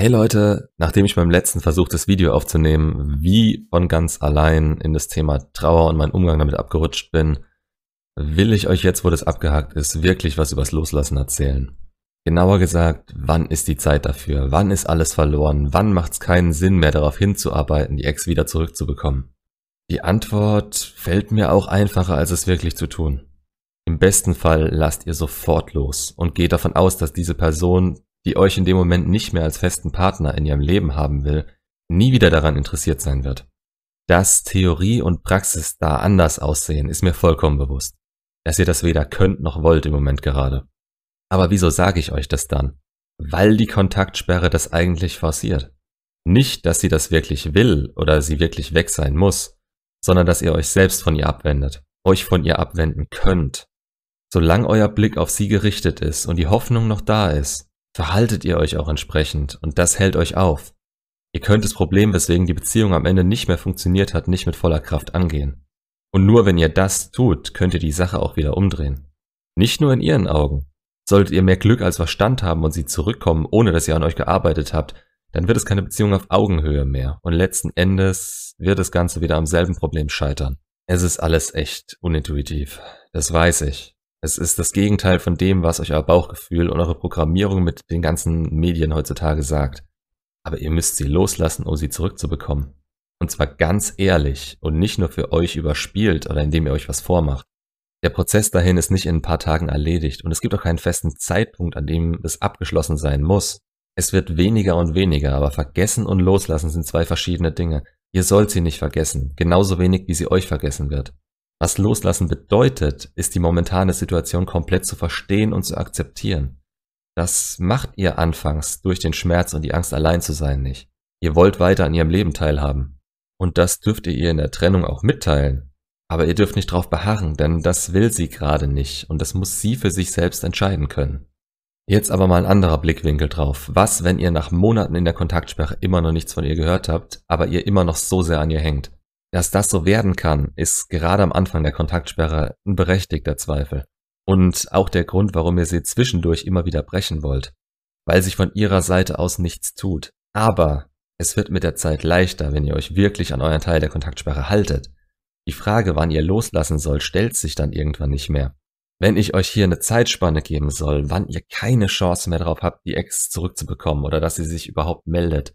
Hey Leute, nachdem ich beim letzten Versuch das Video aufzunehmen, wie von ganz allein in das Thema Trauer und meinen Umgang damit abgerutscht bin, will ich euch jetzt, wo das abgehakt ist, wirklich was übers Loslassen erzählen. Genauer gesagt, wann ist die Zeit dafür? Wann ist alles verloren? Wann macht es keinen Sinn mehr darauf hinzuarbeiten, die Ex wieder zurückzubekommen? Die Antwort fällt mir auch einfacher, als es wirklich zu tun. Im besten Fall lasst ihr sofort los und geht davon aus, dass diese Person die euch in dem Moment nicht mehr als festen Partner in ihrem Leben haben will, nie wieder daran interessiert sein wird. Dass Theorie und Praxis da anders aussehen, ist mir vollkommen bewusst. Dass ihr das weder könnt noch wollt im Moment gerade. Aber wieso sage ich euch das dann? Weil die Kontaktsperre das eigentlich forciert. Nicht, dass sie das wirklich will oder sie wirklich weg sein muss, sondern dass ihr euch selbst von ihr abwendet, euch von ihr abwenden könnt. Solange euer Blick auf sie gerichtet ist und die Hoffnung noch da ist, verhaltet ihr euch auch entsprechend und das hält euch auf. Ihr könnt das Problem, weswegen die Beziehung am Ende nicht mehr funktioniert hat, nicht mit voller Kraft angehen. Und nur wenn ihr das tut, könnt ihr die Sache auch wieder umdrehen. Nicht nur in ihren Augen. Solltet ihr mehr Glück als Verstand haben und sie zurückkommen, ohne dass ihr an euch gearbeitet habt, dann wird es keine Beziehung auf Augenhöhe mehr und letzten Endes wird das Ganze wieder am selben Problem scheitern. Es ist alles echt unintuitiv. Das weiß ich. Es ist das Gegenteil von dem, was euch euer Bauchgefühl und eure Programmierung mit den ganzen Medien heutzutage sagt. Aber ihr müsst sie loslassen, um sie zurückzubekommen. Und zwar ganz ehrlich und nicht nur für euch überspielt oder indem ihr euch was vormacht. Der Prozess dahin ist nicht in ein paar Tagen erledigt und es gibt auch keinen festen Zeitpunkt, an dem es abgeschlossen sein muss. Es wird weniger und weniger, aber vergessen und loslassen sind zwei verschiedene Dinge. Ihr sollt sie nicht vergessen, genauso wenig wie sie euch vergessen wird. Was Loslassen bedeutet, ist die momentane Situation komplett zu verstehen und zu akzeptieren. Das macht ihr anfangs durch den Schmerz und die Angst allein zu sein nicht. Ihr wollt weiter an ihrem Leben teilhaben. Und das dürft ihr ihr in der Trennung auch mitteilen. Aber ihr dürft nicht drauf beharren, denn das will sie gerade nicht und das muss sie für sich selbst entscheiden können. Jetzt aber mal ein anderer Blickwinkel drauf. Was, wenn ihr nach Monaten in der Kontaktsperre immer noch nichts von ihr gehört habt, aber ihr immer noch so sehr an ihr hängt? Dass das so werden kann, ist gerade am Anfang der Kontaktsperre ein berechtigter Zweifel. Und auch der Grund, warum ihr sie zwischendurch immer wieder brechen wollt. Weil sich von ihrer Seite aus nichts tut. Aber es wird mit der Zeit leichter, wenn ihr euch wirklich an euren Teil der Kontaktsperre haltet. Die Frage, wann ihr loslassen sollt, stellt sich dann irgendwann nicht mehr. Wenn ich euch hier eine Zeitspanne geben soll, wann ihr keine Chance mehr darauf habt, die Ex zurückzubekommen oder dass sie sich überhaupt meldet,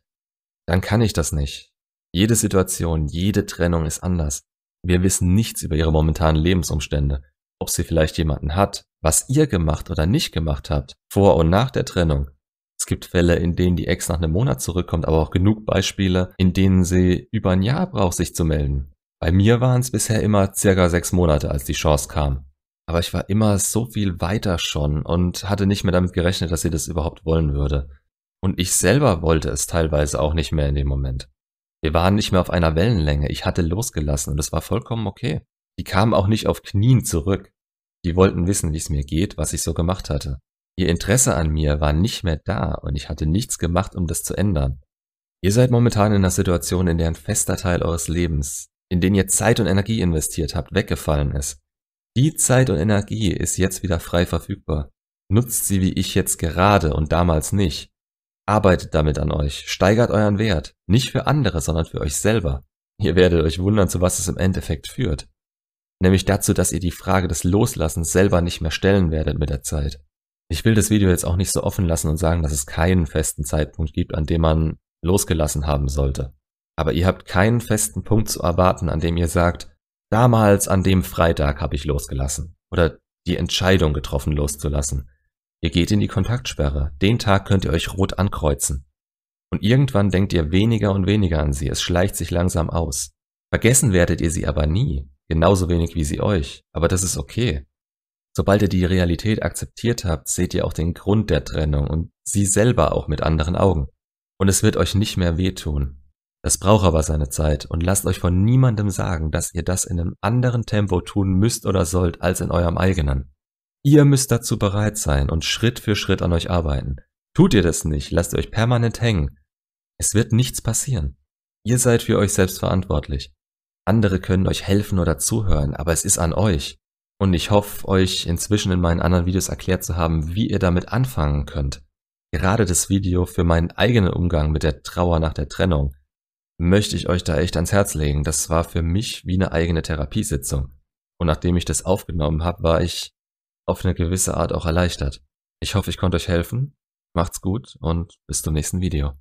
dann kann ich das nicht. Jede Situation, jede Trennung ist anders. Wir wissen nichts über ihre momentanen Lebensumstände, ob sie vielleicht jemanden hat, was ihr gemacht oder nicht gemacht habt, vor und nach der Trennung. Es gibt Fälle, in denen die Ex nach einem Monat zurückkommt, aber auch genug Beispiele, in denen sie über ein Jahr braucht, sich zu melden. Bei mir waren es bisher immer circa sechs Monate, als die Chance kam. Aber ich war immer so viel weiter schon und hatte nicht mehr damit gerechnet, dass sie das überhaupt wollen würde. Und ich selber wollte es teilweise auch nicht mehr in dem Moment. Wir waren nicht mehr auf einer Wellenlänge. Ich hatte losgelassen und es war vollkommen okay. Die kamen auch nicht auf Knien zurück. Die wollten wissen, wie es mir geht, was ich so gemacht hatte. Ihr Interesse an mir war nicht mehr da und ich hatte nichts gemacht, um das zu ändern. Ihr seid momentan in einer Situation, in der ein fester Teil eures Lebens, in den ihr Zeit und Energie investiert habt, weggefallen ist. Die Zeit und Energie ist jetzt wieder frei verfügbar. Nutzt sie wie ich jetzt gerade und damals nicht. Arbeitet damit an euch, steigert euren Wert, nicht für andere, sondern für euch selber. Ihr werdet euch wundern, zu was es im Endeffekt führt. Nämlich dazu, dass ihr die Frage des Loslassens selber nicht mehr stellen werdet mit der Zeit. Ich will das Video jetzt auch nicht so offen lassen und sagen, dass es keinen festen Zeitpunkt gibt, an dem man losgelassen haben sollte. Aber ihr habt keinen festen Punkt zu erwarten, an dem ihr sagt, damals an dem Freitag habe ich losgelassen oder die Entscheidung getroffen loszulassen. Ihr geht in die Kontaktsperre. Den Tag könnt ihr euch rot ankreuzen. Und irgendwann denkt ihr weniger und weniger an sie. Es schleicht sich langsam aus. Vergessen werdet ihr sie aber nie. Genauso wenig wie sie euch. Aber das ist okay. Sobald ihr die Realität akzeptiert habt, seht ihr auch den Grund der Trennung und sie selber auch mit anderen Augen. Und es wird euch nicht mehr wehtun. Das braucht aber seine Zeit und lasst euch von niemandem sagen, dass ihr das in einem anderen Tempo tun müsst oder sollt als in eurem eigenen. Ihr müsst dazu bereit sein und Schritt für Schritt an euch arbeiten. Tut ihr das nicht, lasst euch permanent hängen. Es wird nichts passieren. Ihr seid für euch selbst verantwortlich. Andere können euch helfen oder zuhören, aber es ist an euch. Und ich hoffe, euch inzwischen in meinen anderen Videos erklärt zu haben, wie ihr damit anfangen könnt. gerade das Video für meinen eigenen Umgang mit der Trauer nach der Trennung möchte ich euch da echt ans Herz legen. Das war für mich wie eine eigene Therapiesitzung. Und nachdem ich das aufgenommen habe, war ich auf eine gewisse Art auch erleichtert. Ich hoffe, ich konnte euch helfen. Macht's gut und bis zum nächsten Video.